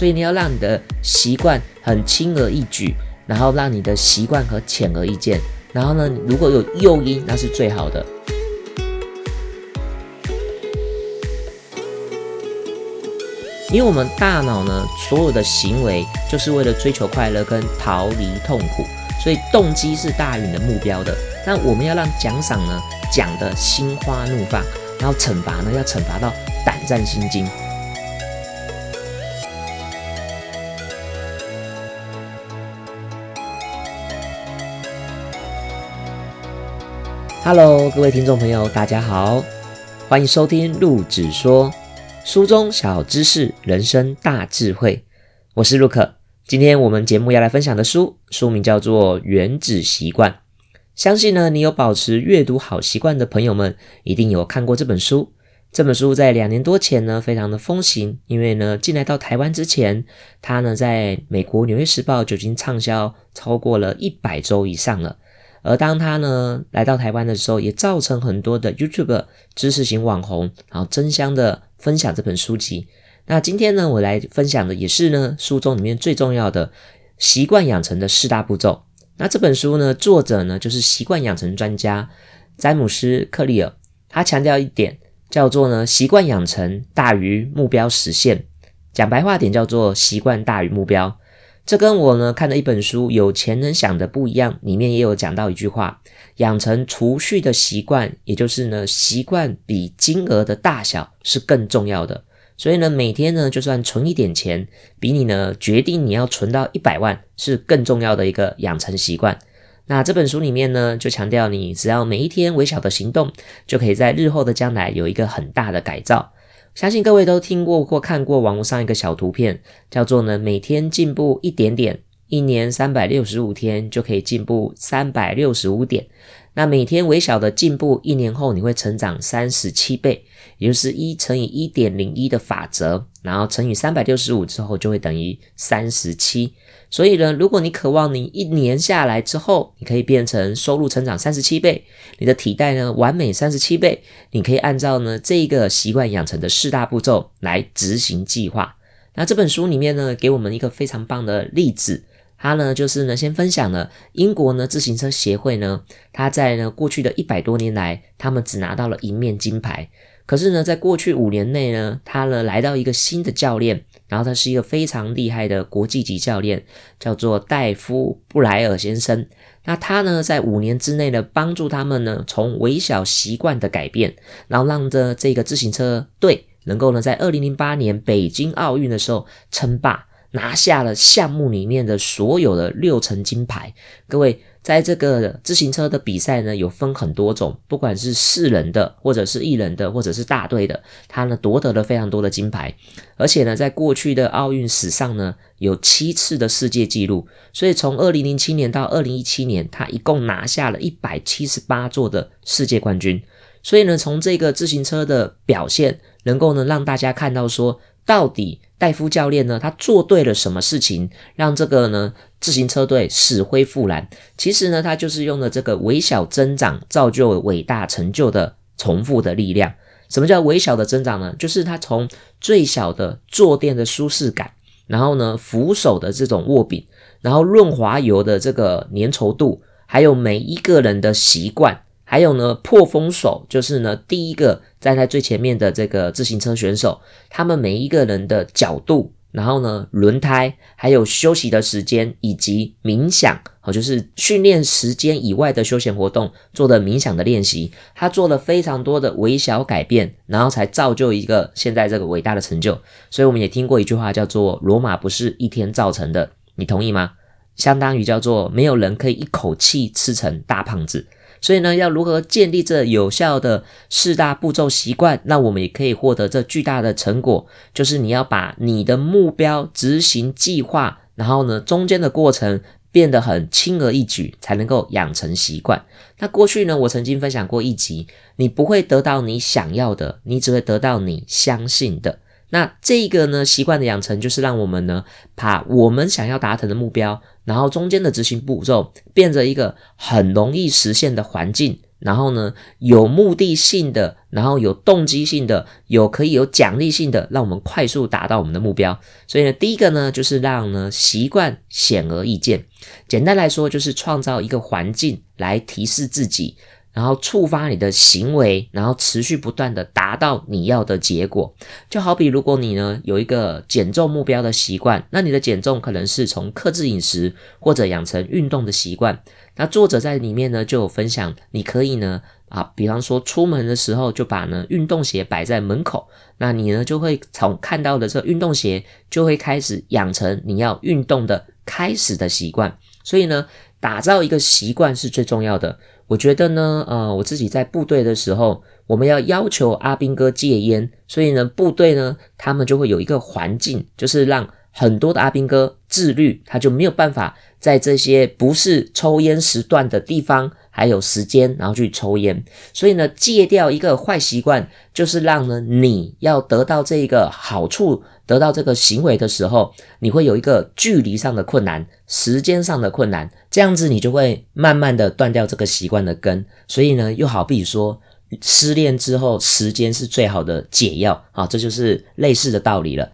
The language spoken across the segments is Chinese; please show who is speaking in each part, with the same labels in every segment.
Speaker 1: 所以你要让你的习惯很轻而易举，然后让你的习惯和显而易见。然后呢，如果有诱因，那是最好的。因为我们大脑呢，所有的行为就是为了追求快乐跟逃离痛苦，所以动机是大于你的目标的。那我们要让奖赏呢讲得心花怒放，然后惩罚呢要惩罚到胆战心惊。Hello，各位听众朋友，大家好，欢迎收听陆子说。书中小知识，人生大智慧。我是陆克。今天我们节目要来分享的书，书名叫做《原子习惯》。相信呢，你有保持阅读好习惯的朋友们，一定有看过这本书。这本书在两年多前呢，非常的风行，因为呢，进来到台湾之前，它呢在美国《纽约时报》就已经畅销超过了一百周以上了。而当他呢来到台湾的时候，也造成很多的 YouTube 知识型网红，然后争相的分享这本书籍。那今天呢，我来分享的也是呢书中里面最重要的习惯养成的四大步骤。那这本书呢，作者呢就是习惯养成专家詹姆斯克利尔，他强调一点叫做呢习惯养成大于目标实现，讲白话点叫做习惯大于目标。这跟我呢看的一本书《有钱人想的不一样》里面也有讲到一句话：养成储蓄的习惯，也就是呢习惯比金额的大小是更重要的。所以呢，每天呢就算存一点钱，比你呢决定你要存到一百万是更重要的一个养成习惯。那这本书里面呢就强调，你只要每一天微小的行动，就可以在日后的将来有一个很大的改造。相信各位都听过或看过网络上一个小图片，叫做呢每天进步一点点，一年三百六十五天就可以进步三百六十五点。那每天微小的进步，一年后你会成长三十七倍，也就是一乘以一点零一的法则，然后乘以三百六十五之后就会等于三十七。所以呢，如果你渴望你一年下来之后，你可以变成收入成长三十七倍，你的体态呢完美三十七倍，你可以按照呢这个习惯养成的四大步骤来执行计划。那这本书里面呢，给我们一个非常棒的例子，他呢就是呢先分享了英国呢自行车协会呢，他在呢过去的一百多年来，他们只拿到了一面金牌。可是呢，在过去五年内呢，他呢来到一个新的教练，然后他是一个非常厉害的国际级教练，叫做戴夫布莱尔先生。那他呢，在五年之内呢，帮助他们呢，从微小习惯的改变，然后让着这个自行车队能够呢，在二零零八年北京奥运的时候称霸，拿下了项目里面的所有的六层金牌。各位。在这个自行车的比赛呢，有分很多种，不管是四人的，或者是一人的，或者是大队的，他呢夺得了非常多的金牌，而且呢，在过去的奥运史上呢，有七次的世界纪录，所以从二零零七年到二零一七年，他一共拿下了一百七十八座的世界冠军，所以呢，从这个自行车的表现，能够呢让大家看到说，到底戴夫教练呢，他做对了什么事情，让这个呢？自行车队死灰复燃，其实呢，他就是用了这个微小增长造就伟大成就的重复的力量。什么叫微小的增长呢？就是他从最小的坐垫的舒适感，然后呢，扶手的这种握柄，然后润滑油的这个粘稠度，还有每一个人的习惯，还有呢，破风手，就是呢，第一个站在最前面的这个自行车选手，他们每一个人的角度。然后呢，轮胎，还有休息的时间，以及冥想，哦，就是训练时间以外的休闲活动做的冥想的练习，他做了非常多的微小改变，然后才造就一个现在这个伟大的成就。所以我们也听过一句话，叫做“罗马不是一天造成的”，你同意吗？相当于叫做没有人可以一口气吃成大胖子。所以呢，要如何建立这有效的四大步骤习惯？那我们也可以获得这巨大的成果，就是你要把你的目标执行计划，然后呢，中间的过程变得很轻而易举，才能够养成习惯。那过去呢，我曾经分享过一集，你不会得到你想要的，你只会得到你相信的。那这个呢，习惯的养成就是让我们呢，把我们想要达成的目标，然后中间的执行步骤变成一个很容易实现的环境，然后呢有目的性的，然后有动机性的，有可以有奖励性的，让我们快速达到我们的目标。所以呢，第一个呢就是让呢习惯显而易见。简单来说，就是创造一个环境来提示自己。然后触发你的行为，然后持续不断的达到你要的结果。就好比如果你呢有一个减重目标的习惯，那你的减重可能是从克制饮食或者养成运动的习惯。那作者在里面呢就有分享，你可以呢啊，比方说出门的时候就把呢运动鞋摆在门口，那你呢就会从看到的这运动鞋就会开始养成你要运动的开始的习惯。所以呢，打造一个习惯是最重要的。我觉得呢，呃，我自己在部队的时候，我们要要求阿兵哥戒烟，所以呢，部队呢，他们就会有一个环境，就是让很多的阿兵哥自律，他就没有办法在这些不是抽烟时段的地方。还有时间，然后去抽烟，所以呢，戒掉一个坏习惯，就是让呢你要得到这个好处，得到这个行为的时候，你会有一个距离上的困难，时间上的困难，这样子你就会慢慢的断掉这个习惯的根。所以呢，又好比说失恋之后，时间是最好的解药啊，这就是类似的道理了。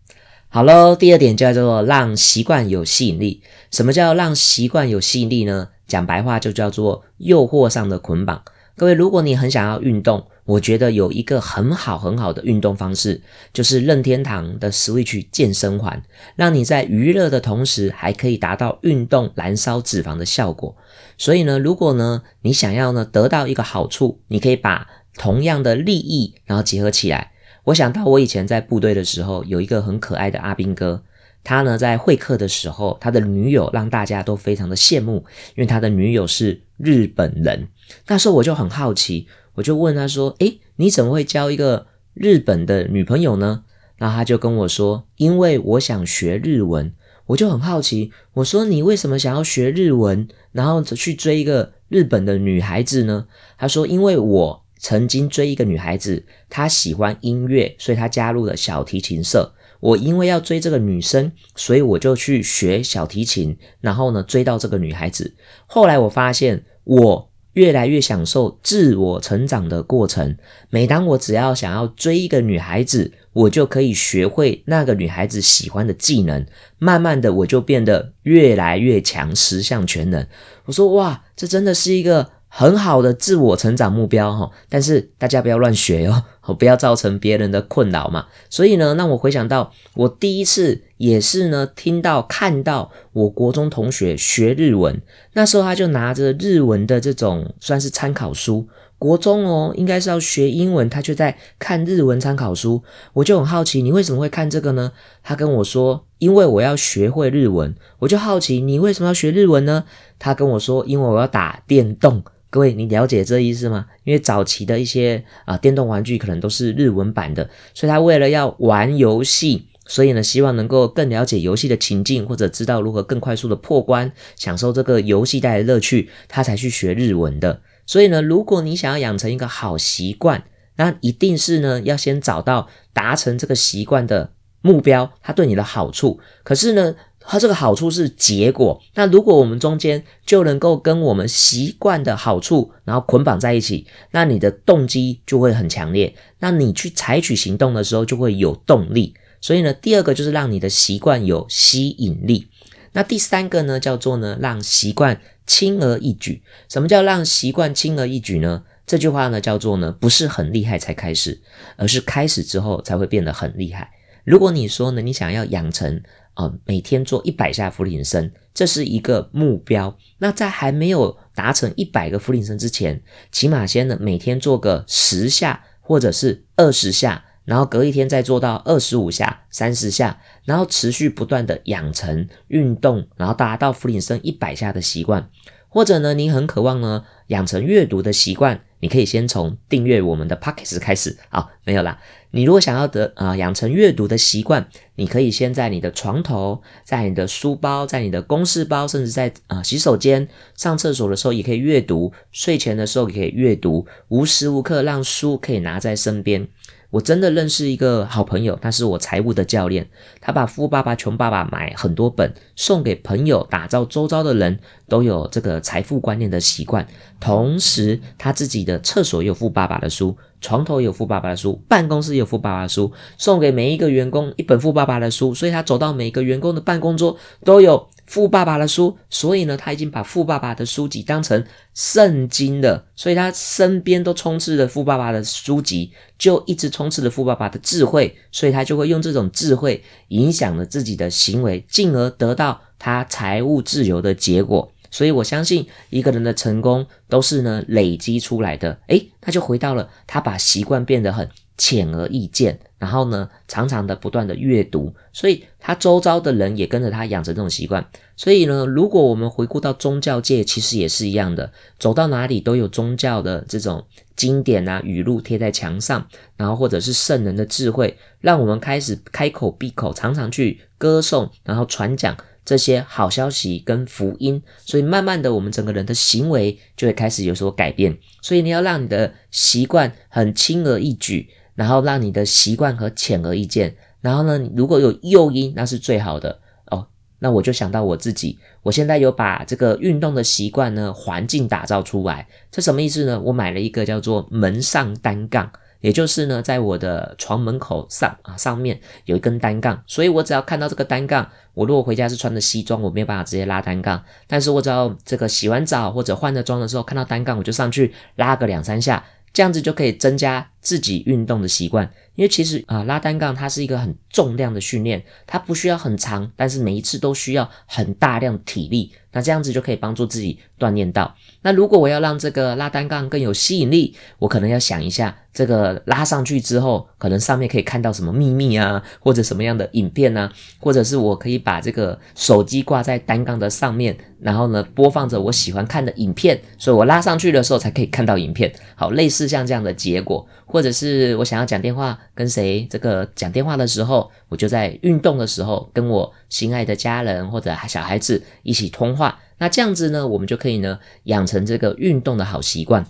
Speaker 1: 好喽，第二点叫做让习惯有吸引力。什么叫让习惯有吸引力呢？讲白话就叫做诱惑上的捆绑。各位，如果你很想要运动，我觉得有一个很好很好的运动方式，就是任天堂的 Switch 健身环，让你在娱乐的同时，还可以达到运动燃烧脂肪的效果。所以呢，如果呢你想要呢得到一个好处，你可以把同样的利益然后结合起来。我想到我以前在部队的时候，有一个很可爱的阿兵哥。他呢，在会客的时候，他的女友让大家都非常的羡慕，因为他的女友是日本人。那时候我就很好奇，我就问他说：“诶，你怎么会交一个日本的女朋友呢？”然后他就跟我说：“因为我想学日文。”我就很好奇，我说：“你为什么想要学日文，然后去追一个日本的女孩子呢？”他说：“因为我曾经追一个女孩子，她喜欢音乐，所以她加入了小提琴社。”我因为要追这个女生，所以我就去学小提琴，然后呢追到这个女孩子。后来我发现，我越来越享受自我成长的过程。每当我只要想要追一个女孩子，我就可以学会那个女孩子喜欢的技能。慢慢的，我就变得越来越强，十项全能。我说哇，这真的是一个。很好的自我成长目标哈，但是大家不要乱学哦，不要造成别人的困扰嘛。所以呢，让我回想到我第一次也是呢，听到看到我国中同学学日文，那时候他就拿着日文的这种算是参考书。国中哦，应该是要学英文，他却在看日文参考书，我就很好奇，你为什么会看这个呢？他跟我说，因为我要学会日文。我就好奇，你为什么要学日文呢？他跟我说，因为我要打电动。各位，你了解这意思吗？因为早期的一些啊电动玩具可能都是日文版的，所以他为了要玩游戏，所以呢希望能够更了解游戏的情境，或者知道如何更快速的破关，享受这个游戏带来的乐趣，他才去学日文的。所以呢，如果你想要养成一个好习惯，那一定是呢要先找到达成这个习惯的目标，它对你的好处。可是呢。它这个好处是结果，那如果我们中间就能够跟我们习惯的好处，然后捆绑在一起，那你的动机就会很强烈，那你去采取行动的时候就会有动力。所以呢，第二个就是让你的习惯有吸引力。那第三个呢，叫做呢让习惯轻而易举。什么叫让习惯轻而易举呢？这句话呢叫做呢不是很厉害才开始，而是开始之后才会变得很厉害。如果你说呢，你想要养成。啊，每天做一百下俯卧撑，这是一个目标。那在还没有达成一百个俯卧撑之前，起码先呢每天做个十下或者是二十下，然后隔一天再做到二十五下、三十下，然后持续不断的养成运动，然后达到俯卧撑一百下的习惯。或者呢，你很渴望呢养成阅读的习惯，你可以先从订阅我们的 Pockets 开始。好，没有啦。你如果想要得啊养成阅读的习惯，你可以先在你的床头，在你的书包，在你的公事包，甚至在啊洗手间、上厕所的时候也可以阅读，睡前的时候也可以阅读，无时无刻让书可以拿在身边。我真的认识一个好朋友，他是我财务的教练，他把《富爸爸穷爸爸》买很多本送给朋友，打造周遭的人都有这个财富观念的习惯。同时，他自己的厕所有富爸爸的书，床头有富爸爸的书，办公室有富爸爸的书，送给每一个员工一本富爸爸的书，所以他走到每个员工的办公桌都有。富爸爸的书，所以呢，他已经把富爸爸的书籍当成圣经了，所以他身边都充斥着富爸爸的书籍，就一直充斥着富爸爸的智慧，所以他就会用这种智慧影响了自己的行为，进而得到他财务自由的结果。所以我相信一个人的成功都是呢累积出来的。诶，他就回到了他把习惯变得很浅而易见。然后呢，常常的不断的阅读，所以他周遭的人也跟着他养成这种习惯。所以呢，如果我们回顾到宗教界，其实也是一样的，走到哪里都有宗教的这种经典啊、语录贴在墙上，然后或者是圣人的智慧，让我们开始开口闭口，常常去歌颂，然后传讲这些好消息跟福音。所以慢慢的，我们整个人的行为就会开始有所改变。所以你要让你的习惯很轻而易举。然后让你的习惯和显而易见，然后呢，如果有诱因，那是最好的哦。那我就想到我自己，我现在有把这个运动的习惯呢环境打造出来。这什么意思呢？我买了一个叫做门上单杠，也就是呢，在我的床门口上啊上面有一根单杠，所以我只要看到这个单杠，我如果回家是穿着西装，我没有办法直接拉单杠，但是我只要这个洗完澡或者换了装的时候看到单杠，我就上去拉个两三下。这样子就可以增加自己运动的习惯，因为其实啊拉单杠它是一个很重量的训练，它不需要很长，但是每一次都需要很大量体力。那这样子就可以帮助自己锻炼到。那如果我要让这个拉单杠更有吸引力，我可能要想一下，这个拉上去之后，可能上面可以看到什么秘密啊，或者什么样的影片啊，或者是我可以把这个手机挂在单杠的上面，然后呢播放着我喜欢看的影片，所以我拉上去的时候才可以看到影片。好，类似像这样的结果，或者是我想要讲电话跟谁这个讲电话的时候，我就在运动的时候跟我心爱的家人或者小孩子一起通话。那这样子呢，我们就可以呢养成这个运动的好习惯。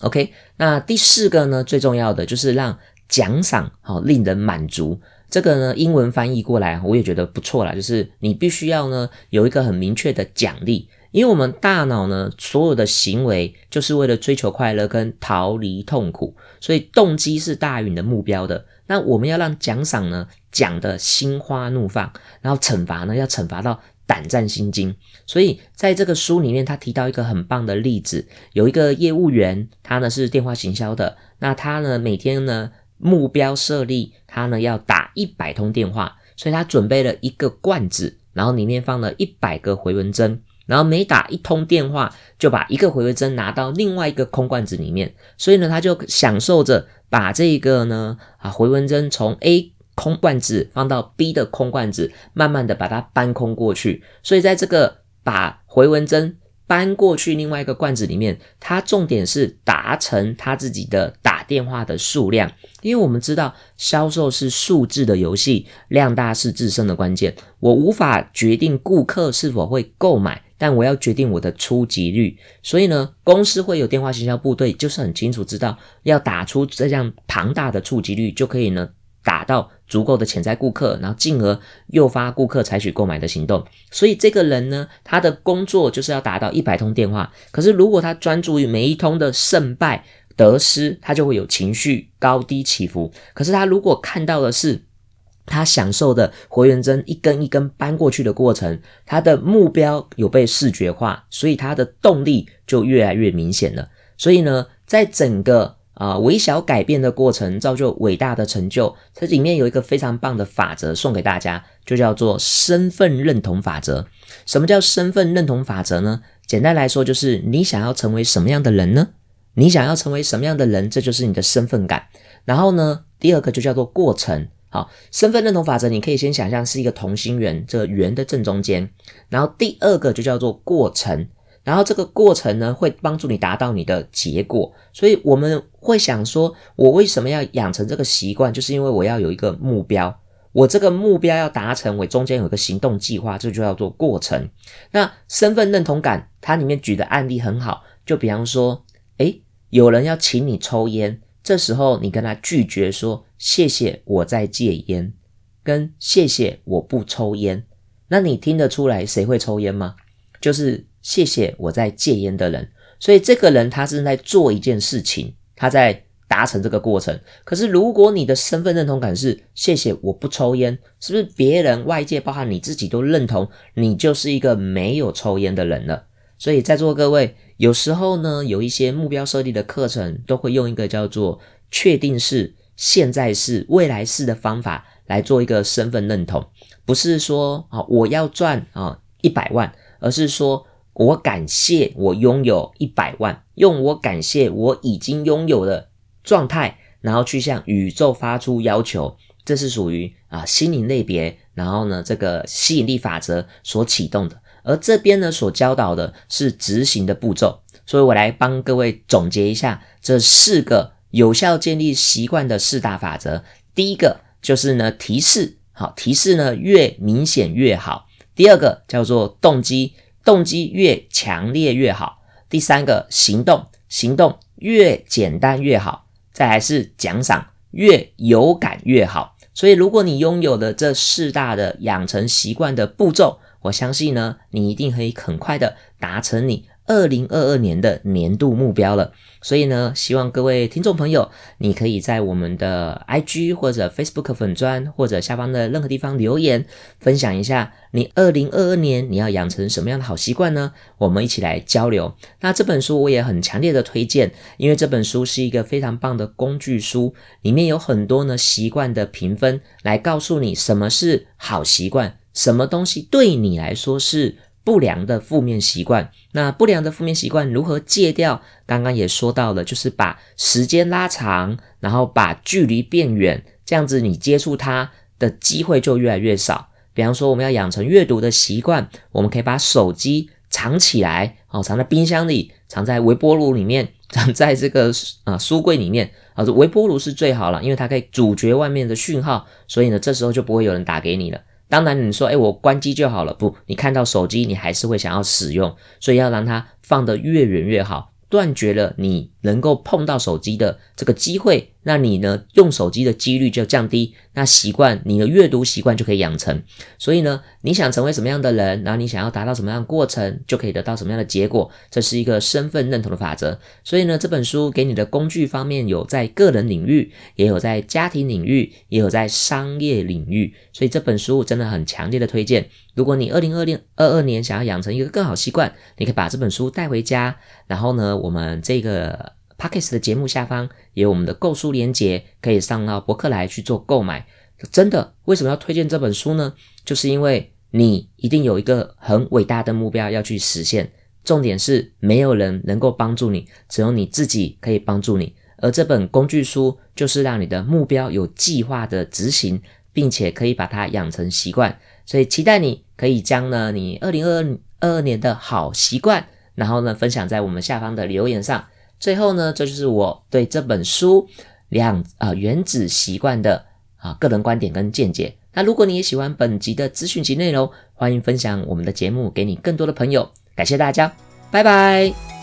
Speaker 1: OK，那第四个呢，最重要的就是让奖赏好令人满足。这个呢，英文翻译过来我也觉得不错啦，就是你必须要呢有一个很明确的奖励，因为我们大脑呢所有的行为就是为了追求快乐跟逃离痛苦，所以动机是大于你的目标的。那我们要让奖赏呢讲的心花怒放，然后惩罚呢要惩罚到。胆战心惊，所以在这个书里面，他提到一个很棒的例子，有一个业务员，他呢是电话行销的，那他呢每天呢目标设立，他呢要打一百通电话，所以他准备了一个罐子，然后里面放了一百个回文针，然后每打一通电话，就把一个回文针拿到另外一个空罐子里面，所以呢他就享受着把这个呢啊回文针从 A。空罐子放到 B 的空罐子，慢慢的把它搬空过去。所以在这个把回纹针搬过去另外一个罐子里面，它重点是达成他自己的打电话的数量。因为我们知道销售是数字的游戏，量大是制胜的关键。我无法决定顾客是否会购买，但我要决定我的出击率。所以呢，公司会有电话行销部队，就是很清楚知道要打出这样庞大的触及率，就可以呢。打到足够的潜在顾客，然后进而诱发顾客采取购买的行动。所以这个人呢，他的工作就是要达到一百通电话。可是如果他专注于每一通的胜败得失，他就会有情绪高低起伏。可是他如果看到的是他享受的回原针一根一根搬过去的过程，他的目标有被视觉化，所以他的动力就越来越明显了。所以呢，在整个啊，微小改变的过程造就伟大的成就。这里面有一个非常棒的法则送给大家，就叫做身份认同法则。什么叫身份认同法则呢？简单来说，就是你想要成为什么样的人呢？你想要成为什么样的人，这就是你的身份感。然后呢，第二个就叫做过程。好，身份认同法则，你可以先想象是一个同心圆，这个圆的正中间。然后第二个就叫做过程。然后这个过程呢，会帮助你达到你的结果，所以我们会想说，我为什么要养成这个习惯？就是因为我要有一个目标，我这个目标要达成，我中间有个行动计划，这就叫做过程。那身份认同感，它里面举的案例很好，就比方说，诶，有人要请你抽烟，这时候你跟他拒绝说，谢谢我在戒烟，跟谢谢我不抽烟。那你听得出来谁会抽烟吗？就是谢谢我在戒烟的人。所以这个人他是在做一件事情，他在达成这个过程。可是如果你的身份认同感是谢谢我不抽烟，是不是别人外界包含你自己都认同你就是一个没有抽烟的人了？所以在座各位，有时候呢，有一些目标设立的课程都会用一个叫做确定式、现在式、未来式的方法来做一个身份认同，不是说啊我要赚啊一百万，而是说。我感谢我拥有一百万，用我感谢我已经拥有的状态，然后去向宇宙发出要求，这是属于啊心灵类别，然后呢这个吸引力法则所启动的，而这边呢所教导的是执行的步骤，所以我来帮各位总结一下这四个有效建立习惯的四大法则。第一个就是呢提示，好提示呢越明显越好。第二个叫做动机。动机越强烈越好。第三个行动，行动越简单越好。再来是奖赏，越有感越好。所以，如果你拥有了这四大的养成习惯的步骤，我相信呢，你一定可以很快的达成你。二零二二年的年度目标了，所以呢，希望各位听众朋友，你可以在我们的 IG 或者 Facebook 粉砖或者下方的任何地方留言，分享一下你二零二二年你要养成什么样的好习惯呢？我们一起来交流。那这本书我也很强烈的推荐，因为这本书是一个非常棒的工具书，里面有很多呢习惯的评分，来告诉你什么是好习惯，什么东西对你来说是。不良的负面习惯，那不良的负面习惯如何戒掉？刚刚也说到了，就是把时间拉长，然后把距离变远，这样子你接触它的机会就越来越少。比方说，我们要养成阅读的习惯，我们可以把手机藏起来，哦，藏在冰箱里，藏在微波炉里面，藏在这个啊书柜里面。啊，微波炉是最好了，因为它可以阻绝外面的讯号，所以呢，这时候就不会有人打给你了。当然，你说，哎，我关机就好了。不，你看到手机，你还是会想要使用，所以要让它放得越远越好，断绝了你能够碰到手机的这个机会。那你呢，用手机的几率就降低，那习惯你的阅读习惯就可以养成。所以呢，你想成为什么样的人，然后你想要达到什么样的过程，就可以得到什么样的结果。这是一个身份认同的法则。所以呢，这本书给你的工具方面有在个人领域，也有在家庭领域，也有在商业领域。所以这本书真的很强烈的推荐。如果你二零二零二二年想要养成一个更好习惯，你可以把这本书带回家。然后呢，我们这个。P o c k e t 的节目下方有我们的购书链接，可以上到博客来去做购买。真的，为什么要推荐这本书呢？就是因为你一定有一个很伟大的目标要去实现。重点是没有人能够帮助你，只有你自己可以帮助你。而这本工具书就是让你的目标有计划的执行，并且可以把它养成习惯。所以期待你可以将呢你二零二二二年的好习惯，然后呢分享在我们下方的留言上。最后呢，这就是我对这本书两啊原子习惯的啊个人观点跟见解。那如果你也喜欢本集的资讯及内容，欢迎分享我们的节目给你更多的朋友。感谢大家，拜拜。